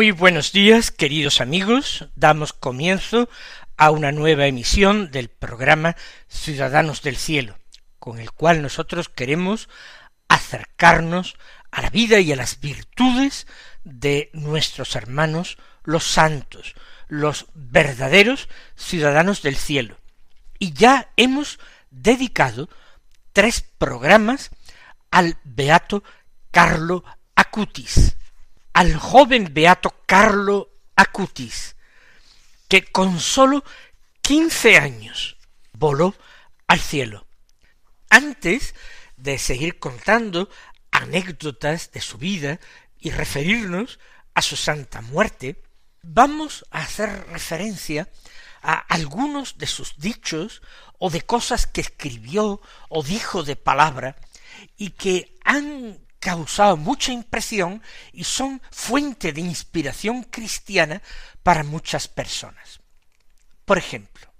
Muy buenos días, queridos amigos. Damos comienzo a una nueva emisión del programa Ciudadanos del Cielo, con el cual nosotros queremos acercarnos a la vida y a las virtudes de nuestros hermanos los santos, los verdaderos ciudadanos del cielo. Y ya hemos dedicado tres programas al beato Carlo Acutis al joven beato Carlo Acutis, que con sólo quince años voló al cielo. Antes de seguir contando anécdotas de su vida y referirnos a su santa muerte, vamos a hacer referencia a algunos de sus dichos o de cosas que escribió o dijo de palabra y que han causado mucha impresión y son fuente de inspiración cristiana para muchas personas. Por ejemplo,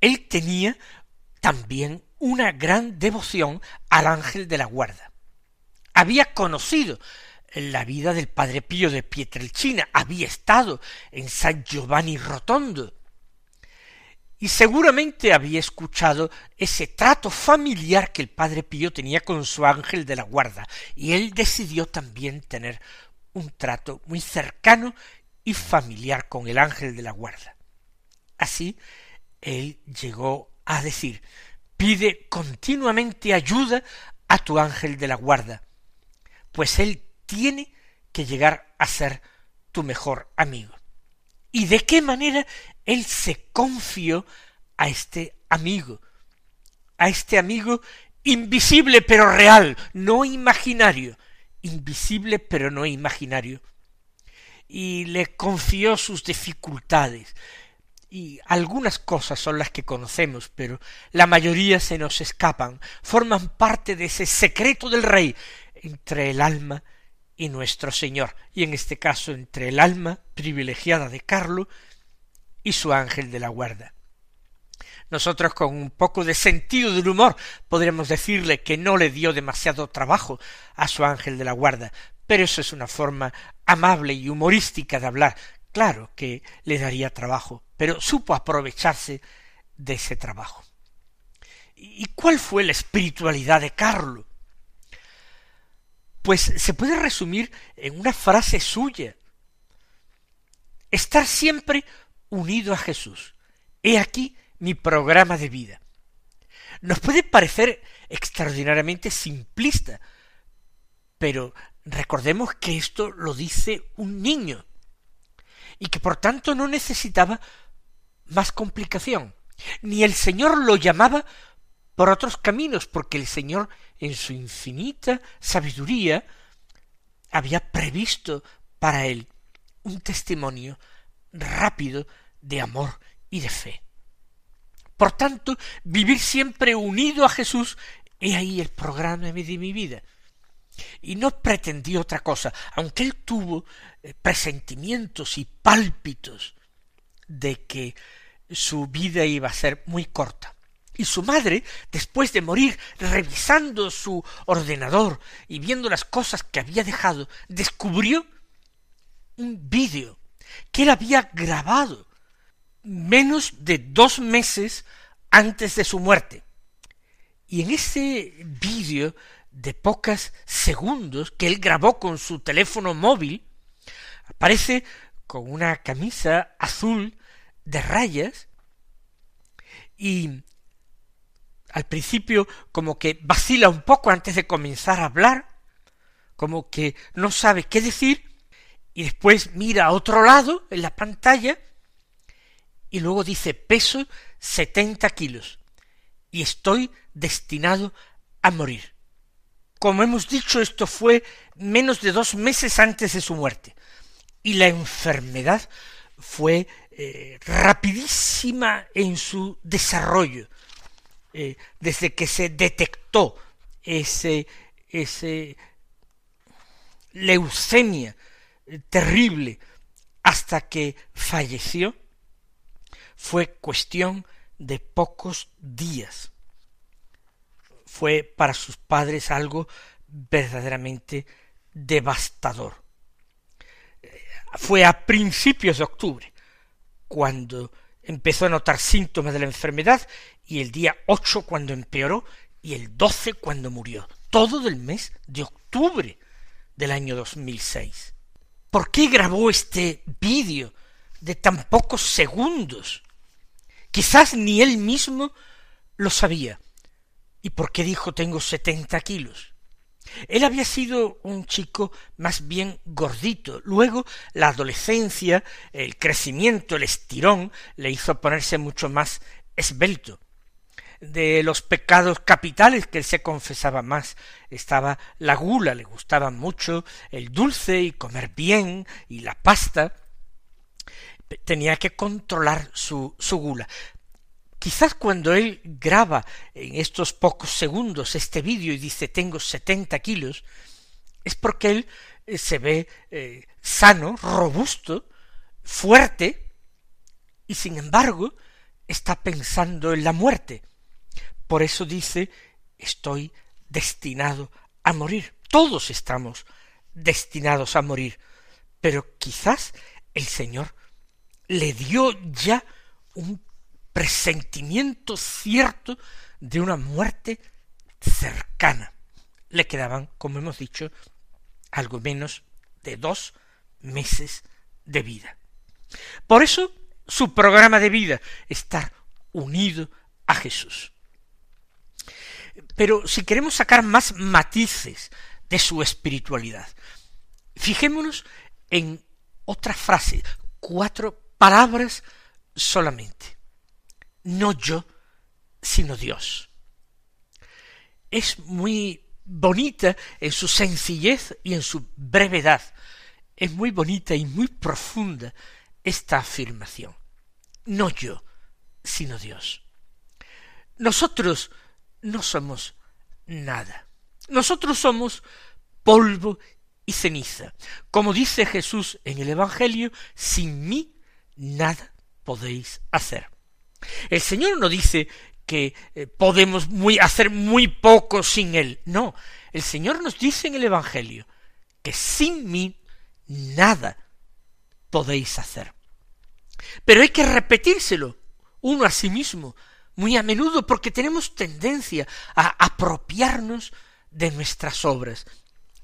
él tenía también una gran devoción al ángel de la guarda. Había conocido la vida del padre Pío de Pietrelcina, había estado en San Giovanni Rotondo, y seguramente había escuchado ese trato familiar que el padre Pío tenía con su ángel de la guarda, y él decidió también tener un trato muy cercano y familiar con el ángel de la guarda. Así, él llegó a decir, pide continuamente ayuda a tu ángel de la guarda, pues él tiene que llegar a ser tu mejor amigo. ¿Y de qué manera él se confió a este amigo, a este amigo invisible pero real, no imaginario, invisible pero no imaginario, y le confió sus dificultades, y algunas cosas son las que conocemos, pero la mayoría se nos escapan, forman parte de ese secreto del rey entre el alma y nuestro Señor, y en este caso entre el alma privilegiada de Carlo y su ángel de la guarda. Nosotros con un poco de sentido del humor podremos decirle que no le dio demasiado trabajo a su ángel de la guarda, pero eso es una forma amable y humorística de hablar. Claro que le daría trabajo, pero supo aprovecharse de ese trabajo. ¿Y cuál fue la espiritualidad de Carlo? Pues se puede resumir en una frase suya. Estar siempre unido a Jesús. He aquí mi programa de vida. Nos puede parecer extraordinariamente simplista, pero recordemos que esto lo dice un niño y que por tanto no necesitaba más complicación, ni el Señor lo llamaba por otros caminos, porque el Señor en su infinita sabiduría había previsto para él un testimonio rápido de amor y de fe. Por tanto, vivir siempre unido a Jesús, he ahí el programa de mi vida. Y no pretendió otra cosa, aunque él tuvo eh, presentimientos y pálpitos de que su vida iba a ser muy corta. Y su madre, después de morir, revisando su ordenador y viendo las cosas que había dejado, descubrió un vídeo que él había grabado menos de dos meses antes de su muerte. Y en ese vídeo de pocos segundos que él grabó con su teléfono móvil, aparece con una camisa azul de rayas y al principio como que vacila un poco antes de comenzar a hablar, como que no sabe qué decir, y después mira a otro lado en la pantalla, y luego dice peso setenta kilos, y estoy destinado a morir. Como hemos dicho, esto fue menos de dos meses antes de su muerte, y la enfermedad fue eh, rapidísima en su desarrollo, eh, desde que se detectó ese, ese leucemia terrible hasta que falleció, fue cuestión de pocos días. Fue para sus padres algo verdaderamente devastador. Fue a principios de octubre cuando empezó a notar síntomas de la enfermedad y el día ocho cuando empeoró y el doce cuando murió. Todo del mes de octubre del año 2006. ¿Por qué grabó este vídeo de tan pocos segundos? Quizás ni él mismo lo sabía. ¿Y por qué dijo tengo setenta kilos? Él había sido un chico más bien gordito. Luego la adolescencia, el crecimiento, el estirón, le hizo ponerse mucho más esbelto. De los pecados capitales que él se confesaba más estaba la gula, le gustaba mucho el dulce y comer bien y la pasta. Tenía que controlar su, su gula. Quizás cuando él graba en estos pocos segundos este vídeo y dice tengo setenta kilos, es porque él eh, se ve eh, sano, robusto, fuerte, y sin embargo está pensando en la muerte. Por eso dice estoy destinado a morir. Todos estamos destinados a morir. Pero quizás el Señor le dio ya un presentimiento cierto de una muerte cercana. Le quedaban, como hemos dicho, algo menos de dos meses de vida. Por eso su programa de vida, estar unido a Jesús. Pero si queremos sacar más matices de su espiritualidad, fijémonos en otra frase, cuatro palabras solamente no yo, sino Dios. Es muy bonita en su sencillez y en su brevedad. Es muy bonita y muy profunda esta afirmación. No yo, sino Dios. Nosotros no somos nada. Nosotros somos polvo y ceniza. Como dice Jesús en el Evangelio, sin mí nada podéis hacer. El Señor no dice que eh, podemos muy, hacer muy poco sin Él. No, el Señor nos dice en el Evangelio que sin mí nada podéis hacer. Pero hay que repetírselo uno a sí mismo muy a menudo porque tenemos tendencia a apropiarnos de nuestras obras,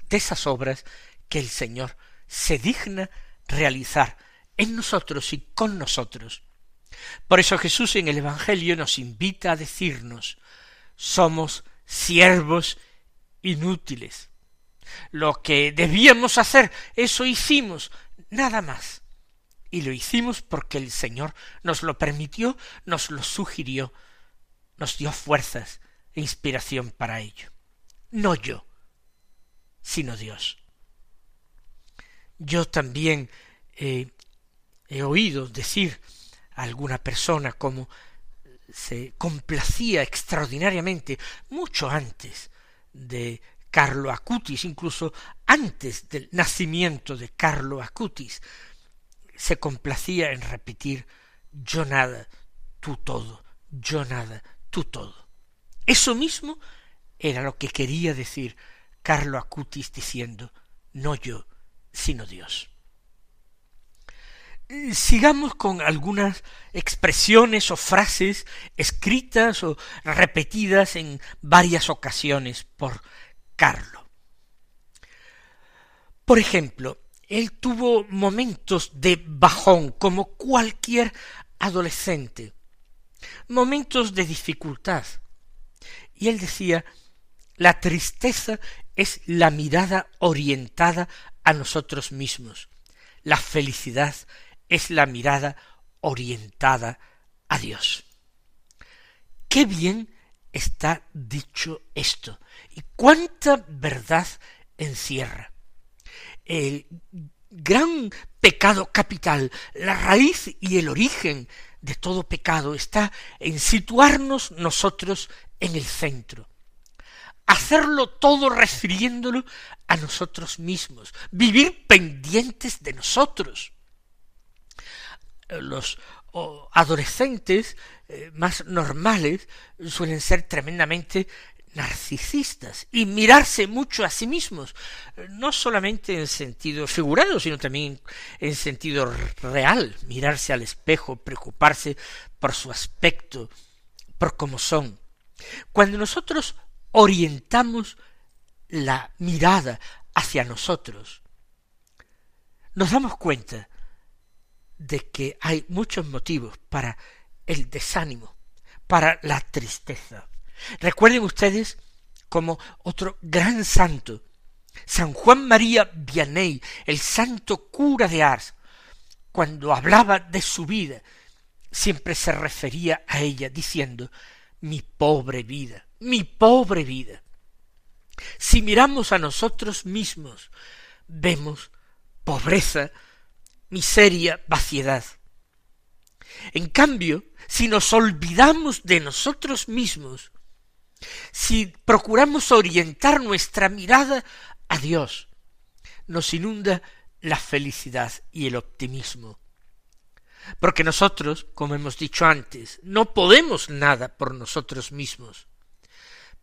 de esas obras que el Señor se digna realizar en nosotros y con nosotros. Por eso Jesús en el Evangelio nos invita a decirnos somos siervos inútiles. Lo que debíamos hacer, eso hicimos, nada más. Y lo hicimos porque el Señor nos lo permitió, nos lo sugirió, nos dio fuerzas e inspiración para ello. No yo, sino Dios. Yo también he oído decir alguna persona como se complacía extraordinariamente mucho antes de Carlo Acutis, incluso antes del nacimiento de Carlo Acutis, se complacía en repetir yo nada, tú todo, yo nada, tú todo. Eso mismo era lo que quería decir Carlo Acutis diciendo no yo, sino Dios sigamos con algunas expresiones o frases escritas o repetidas en varias ocasiones por Carlo. Por ejemplo, él tuvo momentos de bajón como cualquier adolescente, momentos de dificultad, Y él decía, la tristeza es la mirada orientada a nosotros mismos. La felicidad es la mirada orientada a Dios. Qué bien está dicho esto y cuánta verdad encierra. El gran pecado capital, la raíz y el origen de todo pecado está en situarnos nosotros en el centro, hacerlo todo refiriéndolo a nosotros mismos, vivir pendientes de nosotros. Los adolescentes eh, más normales suelen ser tremendamente narcisistas y mirarse mucho a sí mismos, no solamente en sentido figurado, sino también en sentido real, mirarse al espejo, preocuparse por su aspecto, por cómo son. Cuando nosotros orientamos la mirada hacia nosotros, nos damos cuenta de que hay muchos motivos para el desánimo, para la tristeza. Recuerden ustedes como otro gran santo, San Juan María Vianney, el santo cura de Ars, cuando hablaba de su vida, siempre se refería a ella diciendo mi pobre vida, mi pobre vida. Si miramos a nosotros mismos, vemos pobreza, miseria, vaciedad. En cambio, si nos olvidamos de nosotros mismos, si procuramos orientar nuestra mirada a Dios, nos inunda la felicidad y el optimismo. Porque nosotros, como hemos dicho antes, no podemos nada por nosotros mismos.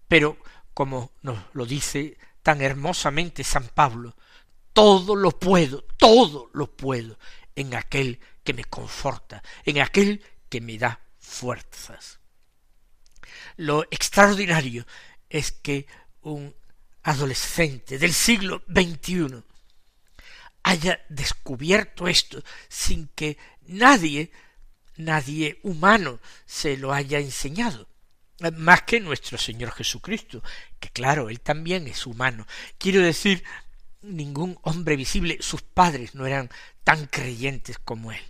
Pero, como nos lo dice tan hermosamente San Pablo, todo lo puedo, todo lo puedo en aquel que me conforta, en aquel que me da fuerzas. Lo extraordinario es que un adolescente del siglo XXI haya descubierto esto sin que nadie, nadie humano se lo haya enseñado, más que nuestro Señor Jesucristo, que claro, Él también es humano. Quiero decir, ningún hombre visible, sus padres no eran tan creyentes como Él.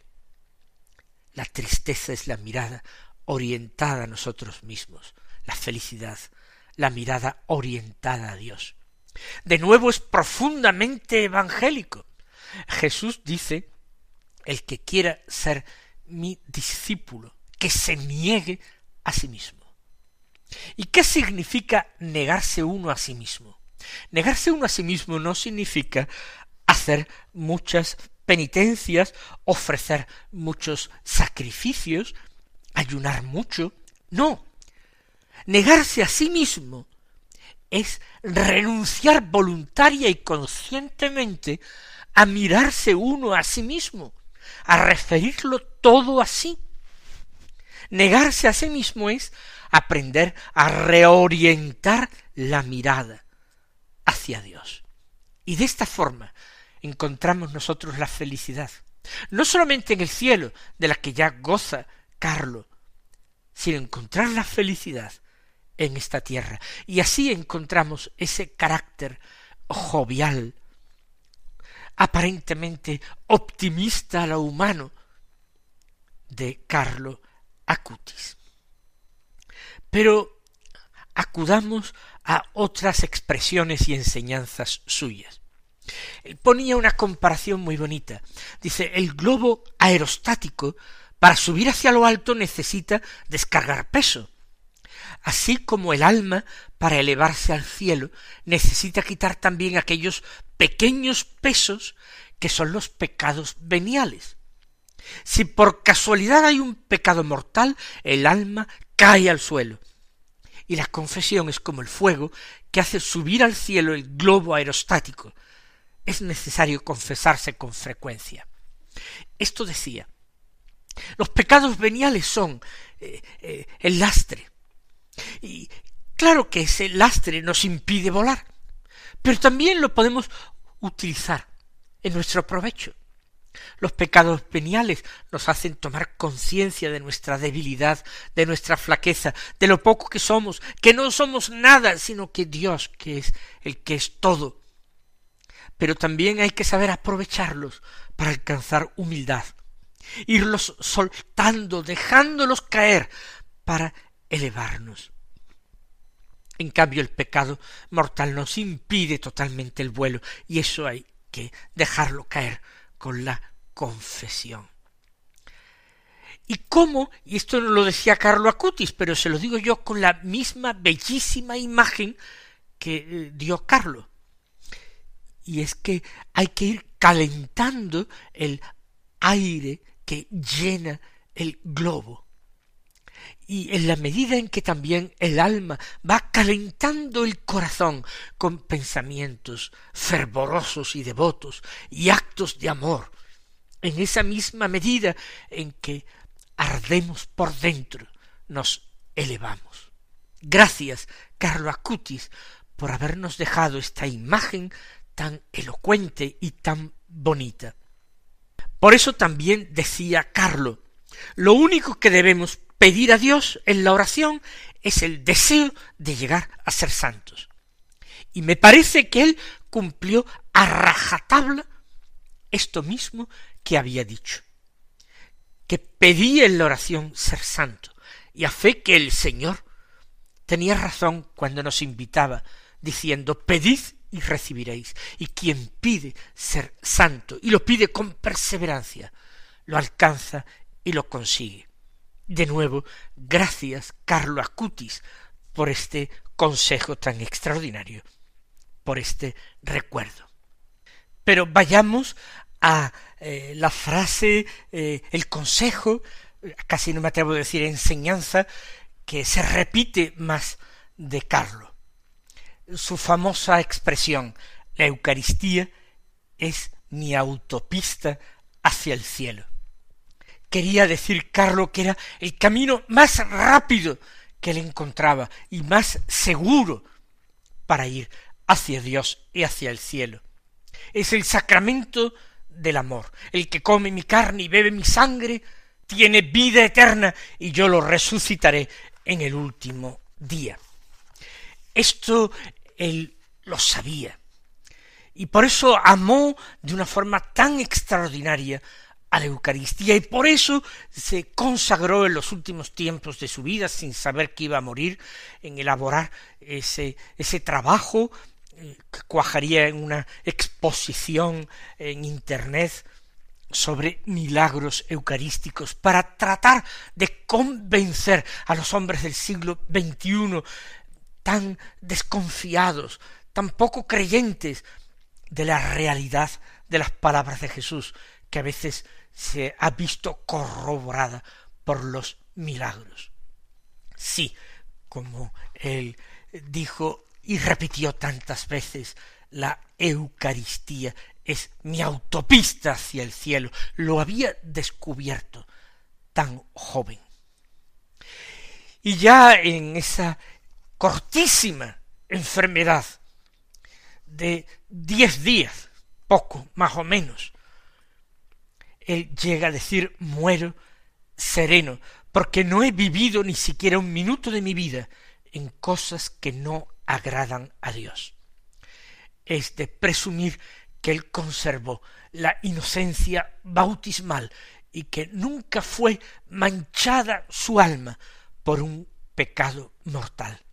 La tristeza es la mirada orientada a nosotros mismos, la felicidad, la mirada orientada a Dios. De nuevo es profundamente evangélico. Jesús dice, el que quiera ser mi discípulo, que se niegue a sí mismo. ¿Y qué significa negarse uno a sí mismo? Negarse uno a sí mismo no significa hacer muchas penitencias, ofrecer muchos sacrificios, ayunar mucho. No. Negarse a sí mismo es renunciar voluntaria y conscientemente a mirarse uno a sí mismo, a referirlo todo a sí. Negarse a sí mismo es aprender a reorientar la mirada hacia Dios. Y de esta forma encontramos nosotros la felicidad, no solamente en el cielo, de la que ya goza Carlo, sino encontrar la felicidad en esta tierra. Y así encontramos ese carácter jovial, aparentemente optimista a lo humano de Carlo Acutis. Pero acudamos a otras expresiones y enseñanzas suyas. Él ponía una comparación muy bonita. Dice, el globo aerostático para subir hacia lo alto necesita descargar peso. Así como el alma, para elevarse al cielo, necesita quitar también aquellos pequeños pesos que son los pecados veniales. Si por casualidad hay un pecado mortal, el alma cae al suelo. Y la confesión es como el fuego que hace subir al cielo el globo aerostático. Es necesario confesarse con frecuencia. Esto decía. Los pecados veniales son eh, eh, el lastre. Y claro que ese lastre nos impide volar, pero también lo podemos utilizar en nuestro provecho. Los pecados veniales nos hacen tomar conciencia de nuestra debilidad, de nuestra flaqueza, de lo poco que somos, que no somos nada, sino que Dios, que es el que es todo. Pero también hay que saber aprovecharlos para alcanzar humildad, irlos soltando, dejándolos caer para elevarnos. En cambio, el pecado mortal nos impide totalmente el vuelo, y eso hay que dejarlo caer con la confesión. ¿Y cómo? Y esto no lo decía Carlo Acutis, pero se lo digo yo con la misma bellísima imagen que eh, dio Carlo. Y es que hay que ir calentando el aire que llena el globo. Y en la medida en que también el alma va calentando el corazón con pensamientos fervorosos y devotos y actos de amor, en esa misma medida en que ardemos por dentro, nos elevamos. Gracias, Carlo Acutis, por habernos dejado esta imagen tan elocuente y tan bonita. Por eso también decía Carlo, lo único que debemos pedir a Dios en la oración es el deseo de llegar a ser santos. Y me parece que él cumplió a rajatabla esto mismo que había dicho, que pedía en la oración ser santo, y a fe que el Señor tenía razón cuando nos invitaba, diciendo, pedid y recibiréis. Y quien pide ser santo y lo pide con perseverancia, lo alcanza y lo consigue. De nuevo, gracias, Carlo Acutis, por este consejo tan extraordinario, por este recuerdo. Pero vayamos a eh, la frase, eh, el consejo, casi no me atrevo a decir enseñanza, que se repite más de Carlo su famosa expresión, la Eucaristía es mi autopista hacia el cielo. Quería decir Carlo que era el camino más rápido que él encontraba y más seguro para ir hacia Dios y hacia el cielo. Es el sacramento del amor. El que come mi carne y bebe mi sangre tiene vida eterna y yo lo resucitaré en el último día. Esto él lo sabía. Y por eso amó de una forma tan extraordinaria a la Eucaristía y por eso se consagró en los últimos tiempos de su vida, sin saber que iba a morir, en elaborar ese, ese trabajo eh, que cuajaría en una exposición en Internet sobre milagros eucarísticos para tratar de convencer a los hombres del siglo XXI tan desconfiados, tan poco creyentes de la realidad de las palabras de Jesús, que a veces se ha visto corroborada por los milagros. Sí, como él dijo y repitió tantas veces, la Eucaristía es mi autopista hacia el cielo. Lo había descubierto tan joven. Y ya en esa cortísima enfermedad de diez días, poco más o menos, él llega a decir muero sereno, porque no he vivido ni siquiera un minuto de mi vida en cosas que no agradan a Dios. Es de presumir que él conservó la inocencia bautismal y que nunca fue manchada su alma por un pecado mortal.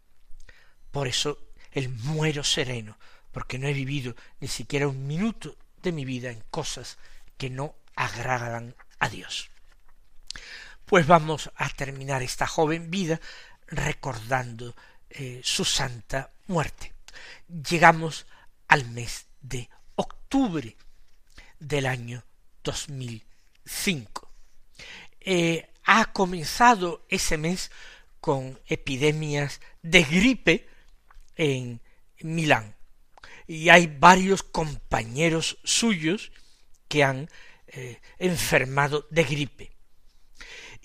Por eso el muero sereno, porque no he vivido ni siquiera un minuto de mi vida en cosas que no agradan a Dios. Pues vamos a terminar esta joven vida recordando eh, su santa muerte. Llegamos al mes de octubre del año 2005. Eh, ha comenzado ese mes con epidemias de gripe en Milán. Y hay varios compañeros suyos que han eh, enfermado de gripe.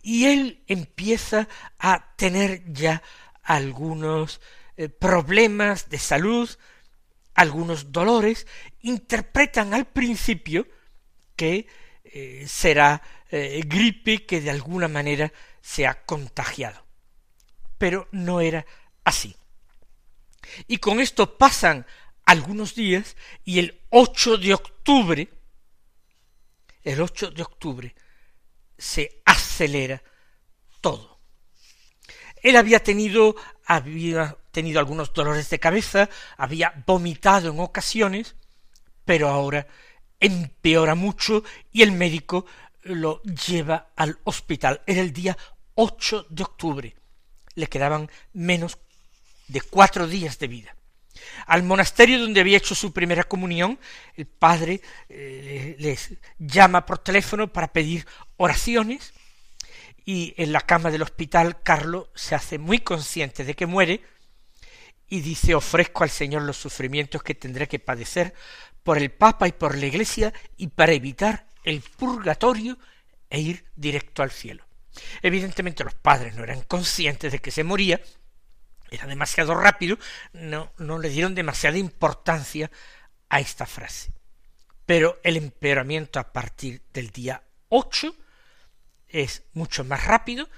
Y él empieza a tener ya algunos eh, problemas de salud, algunos dolores, interpretan al principio que eh, será gripe que de alguna manera se ha contagiado. Pero no era así. Y con esto pasan algunos días y el 8 de octubre, el 8 de octubre, se acelera todo. Él había tenido, había tenido algunos dolores de cabeza, había vomitado en ocasiones, pero ahora empeora mucho y el médico lo lleva al hospital. Era el día 8 de octubre. Le quedaban menos de cuatro días de vida. Al monasterio donde había hecho su primera comunión, el padre eh, les llama por teléfono para pedir oraciones y en la cama del hospital Carlos se hace muy consciente de que muere y dice ofrezco al Señor los sufrimientos que tendré que padecer por el Papa y por la Iglesia y para evitar el purgatorio e ir directo al cielo. Evidentemente los padres no eran conscientes de que se moría, era demasiado rápido, no, no le dieron demasiada importancia a esta frase. Pero el empeoramiento a partir del día 8 es mucho más rápido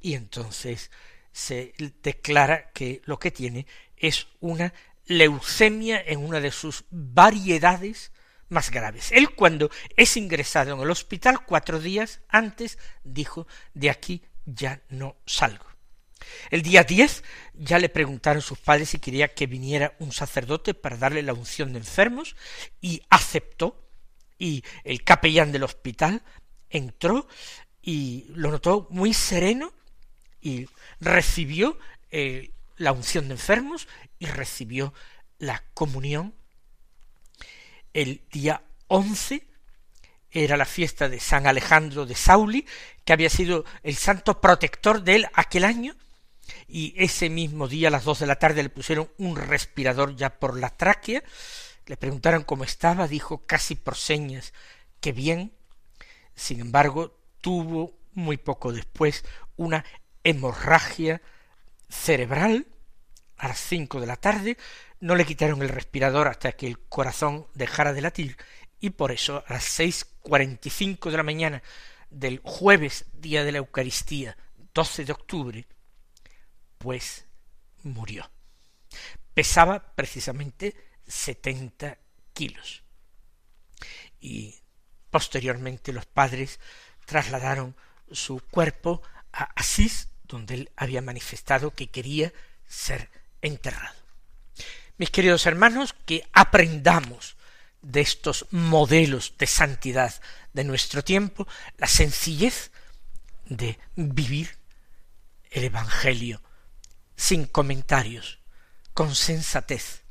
y entonces se declara que lo que tiene es una leucemia en una de sus variedades más graves. Él cuando es ingresado en el hospital cuatro días antes dijo de aquí ya no salgo. El día diez ya le preguntaron sus padres si quería que viniera un sacerdote para darle la unción de enfermos y aceptó y el capellán del hospital entró y lo notó muy sereno y recibió eh, la unción de enfermos y recibió la comunión. El día once era la fiesta de San Alejandro de Sauli, que había sido el santo protector de él aquel año, y ese mismo día a las dos de la tarde le pusieron un respirador ya por la tráquea, le preguntaron cómo estaba, dijo casi por señas que bien, sin embargo tuvo muy poco después una hemorragia cerebral a las cinco de la tarde, no le quitaron el respirador hasta que el corazón dejara de latir y por eso a las seis cuarenta y cinco de la mañana del jueves, día de la Eucaristía, 12 de octubre, pues murió. Pesaba precisamente setenta kilos. Y posteriormente los padres trasladaron su cuerpo a Asís, donde él había manifestado que quería ser enterrado. Mis queridos hermanos, que aprendamos de estos modelos de santidad de nuestro tiempo la sencillez de vivir el Evangelio sin comentarios, con sensatez,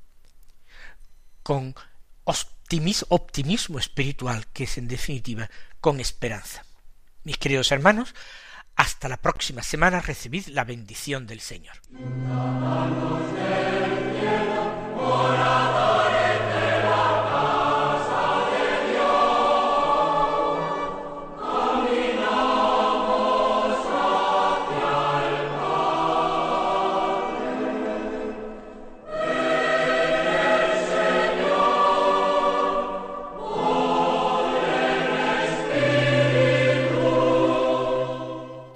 con optimismo, espiritual, que es en definitiva con esperanza. Mis queridos hermanos, hasta la próxima semana recibid la bendición del Señor.